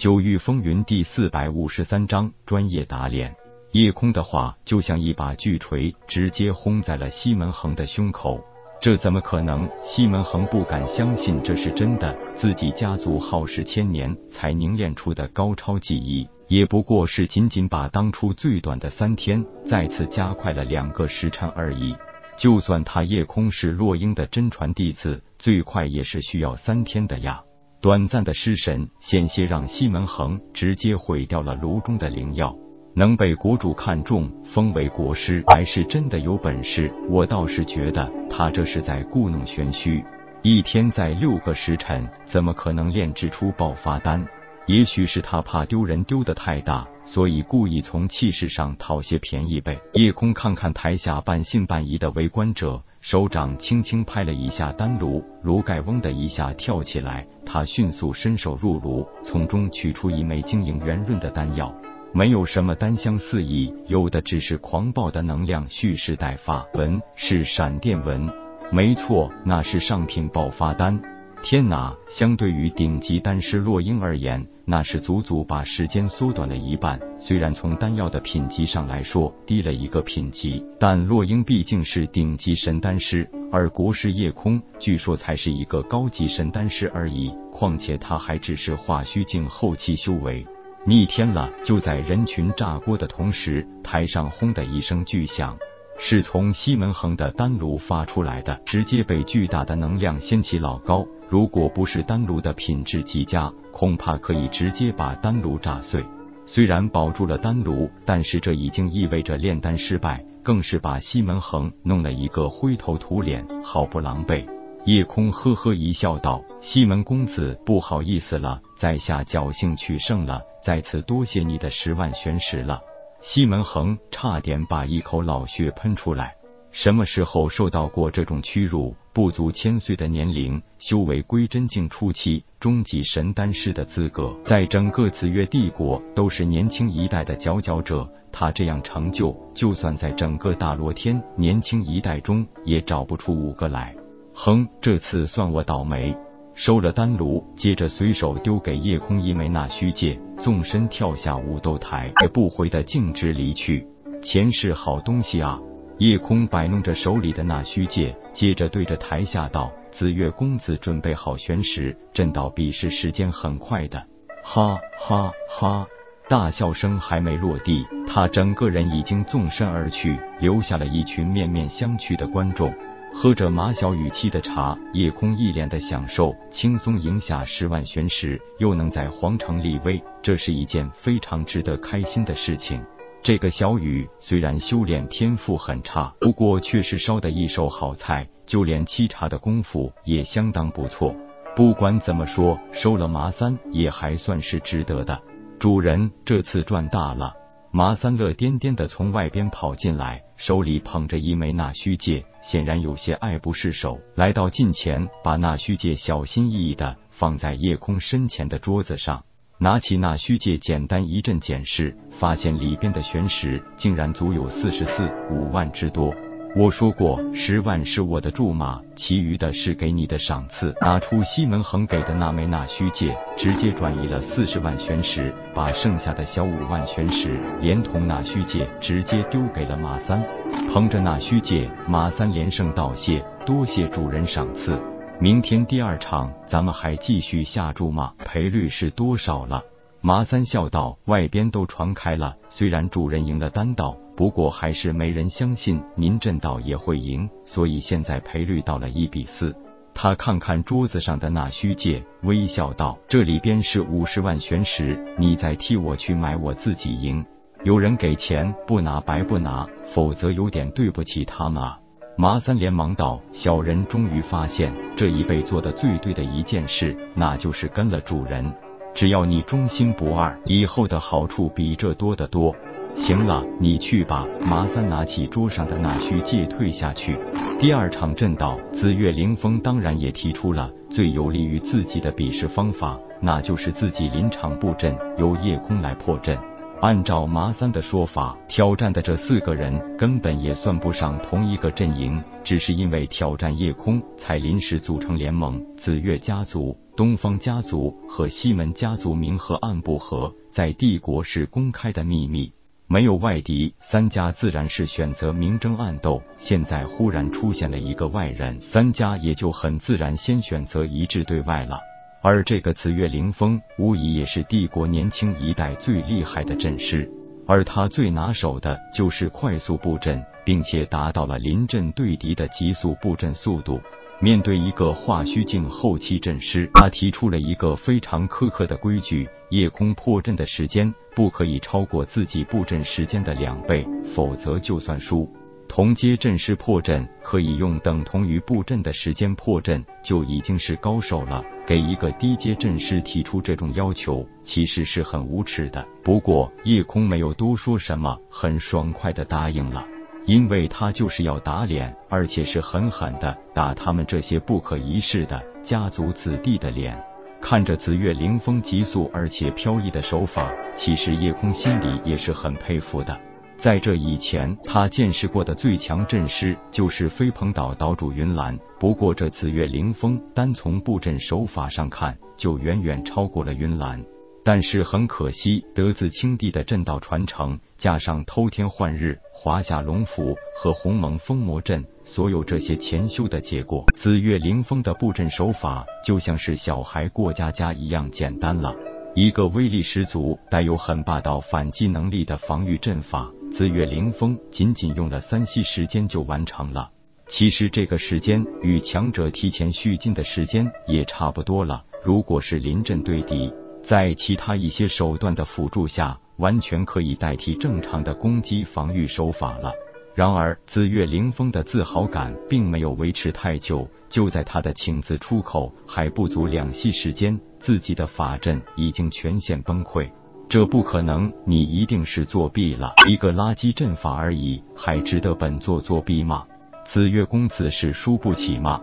九域风云第四百五十三章专业打脸。叶空的话就像一把巨锤，直接轰在了西门恒的胸口。这怎么可能？西门恒不敢相信这是真的。自己家族耗时千年才凝练出的高超技艺，也不过是仅仅把当初最短的三天再次加快了两个时辰而已。就算他叶空是洛英的真传弟子，最快也是需要三天的呀。短暂的失神，险些让西门恒直接毁掉了炉中的灵药。能被国主看中，封为国师，还是真的有本事。我倒是觉得他这是在故弄玄虚。一天在六个时辰，怎么可能炼制出爆发丹？也许是他怕丢人丢的太大，所以故意从气势上讨些便宜呗。夜空看看台下半信半疑的围观者，手掌轻轻拍了一下丹炉，炉盖嗡的一下跳起来。他迅速伸手入炉，从中取出一枚晶莹圆润的丹药。没有什么丹香四溢，有的只是狂暴的能量蓄势待发。纹是闪电纹，没错，那是上品爆发丹。天哪！相对于顶级丹师洛英而言，那是足足把时间缩短了一半。虽然从丹药的品级上来说低了一个品级，但洛英毕竟是顶级神丹师，而国师夜空据说才是一个高级神丹师而已。况且他还只是化虚境后期修为。逆天了！就在人群炸锅的同时，台上轰的一声巨响，是从西门恒的丹炉发出来的，直接被巨大的能量掀起老高。如果不是丹炉的品质极佳，恐怕可以直接把丹炉炸碎。虽然保住了丹炉，但是这已经意味着炼丹失败，更是把西门恒弄了一个灰头土脸，好不狼狈。夜空呵呵一笑，道：“西门公子，不好意思了，在下侥幸取胜了。”再次多谢你的十万玄石了，西门恒差点把一口老血喷出来。什么时候受到过这种屈辱？不足千岁的年龄，修为归真境初期，终极神丹师的资格，在整个紫月帝国都是年轻一代的佼佼者。他这样成就，就算在整个大罗天年轻一代中，也找不出五个来。哼，这次算我倒霉。收了丹炉，接着随手丢给夜空一枚那虚戒，纵身跳下武斗台，也不回的径直离去。钱是好东西啊！夜空摆弄着手里的那虚戒，接着对着台下道：“紫月公子，准备好玄石，朕道比试时间很快的。”哈哈哈！大笑声还没落地，他整个人已经纵身而去，留下了一群面面相觑的观众。喝着马小雨沏的茶，夜空一脸的享受，轻松赢下十万玄石，又能在皇城立威，这是一件非常值得开心的事情。这个小雨虽然修炼天赋很差，不过却是烧的一手好菜，就连沏茶的功夫也相当不错。不管怎么说，收了麻三也还算是值得的。主人这次赚大了。马三乐颠颠的从外边跑进来，手里捧着一枚纳虚戒，显然有些爱不释手。来到近前，把纳虚戒小心翼翼的放在夜空身前的桌子上，拿起纳虚戒，简单一阵检视，发现里边的玄石竟然足有四十四五万之多。我说过，十万是我的注码，其余的是给你的赏赐。拿出西门恒给的那枚纳虚戒，直接转移了四十万玄石，把剩下的小五万玄石连同纳虚戒直接丢给了马三。捧着纳虚戒，马三连声道谢，多谢主人赏赐。明天第二场，咱们还继续下注吗？赔率是多少了？马三笑道：“外边都传开了，虽然主人赢了单道，不过还是没人相信您震道也会赢，所以现在赔率到了一比四。”他看看桌子上的那虚戒，微笑道：“这里边是五十万玄石，你再替我去买，我自己赢。有人给钱，不拿白不拿，否则有点对不起他们啊。”马三连忙道：“小人终于发现这一辈做的最对的一件事，那就是跟了主人。”只要你忠心不二，以后的好处比这多得多。行了，你去吧。麻三拿起桌上的那虚戒退下去。第二场阵道，紫月凌风当然也提出了最有利于自己的比试方法，那就是自己临场布阵，由夜空来破阵。按照麻三的说法，挑战的这四个人根本也算不上同一个阵营，只是因为挑战夜空，才临时组成联盟。紫月家族、东方家族和西门家族明和暗不和，在帝国是公开的秘密，没有外敌，三家自然是选择明争暗斗。现在忽然出现了一个外人，三家也就很自然先选择一致对外了。而这个紫月凌风，无疑也是帝国年轻一代最厉害的阵师，而他最拿手的就是快速布阵，并且达到了临阵对敌的急速布阵速度。面对一个化虚境后期阵师，他提出了一个非常苛刻的规矩：夜空破阵的时间不可以超过自己布阵时间的两倍，否则就算输。同阶阵师破阵可以用等同于布阵的时间破阵，就已经是高手了。给一个低阶阵师提出这种要求，其实是很无耻的。不过叶空没有多说什么，很爽快的答应了，因为他就是要打脸，而且是狠狠的打他们这些不可一世的家族子弟的脸。看着紫月凌风急速而且飘逸的手法，其实叶空心里也是很佩服的。在这以前，他见识过的最强阵师就是飞鹏岛岛主云岚。不过，这紫月凌风单从布阵手法上看，就远远超过了云岚。但是很可惜，德子青帝的阵道传承，加上偷天换日、华夏龙符和鸿蒙封魔阵，所有这些前修的结果，紫月凌风的布阵手法就像是小孩过家家一样简单了。一个威力十足、带有很霸道反击能力的防御阵法。紫月凌风仅仅用了三息时间就完成了，其实这个时间与强者提前蓄劲的时间也差不多了。如果是临阵对敌，在其他一些手段的辅助下，完全可以代替正常的攻击防御手法了。然而，紫月凌风的自豪感并没有维持太久，就在他的请字出口还不足两息时间，自己的法阵已经全线崩溃。这不可能，你一定是作弊了。一个垃圾阵法而已，还值得本座作弊吗？紫月公子是输不起吗？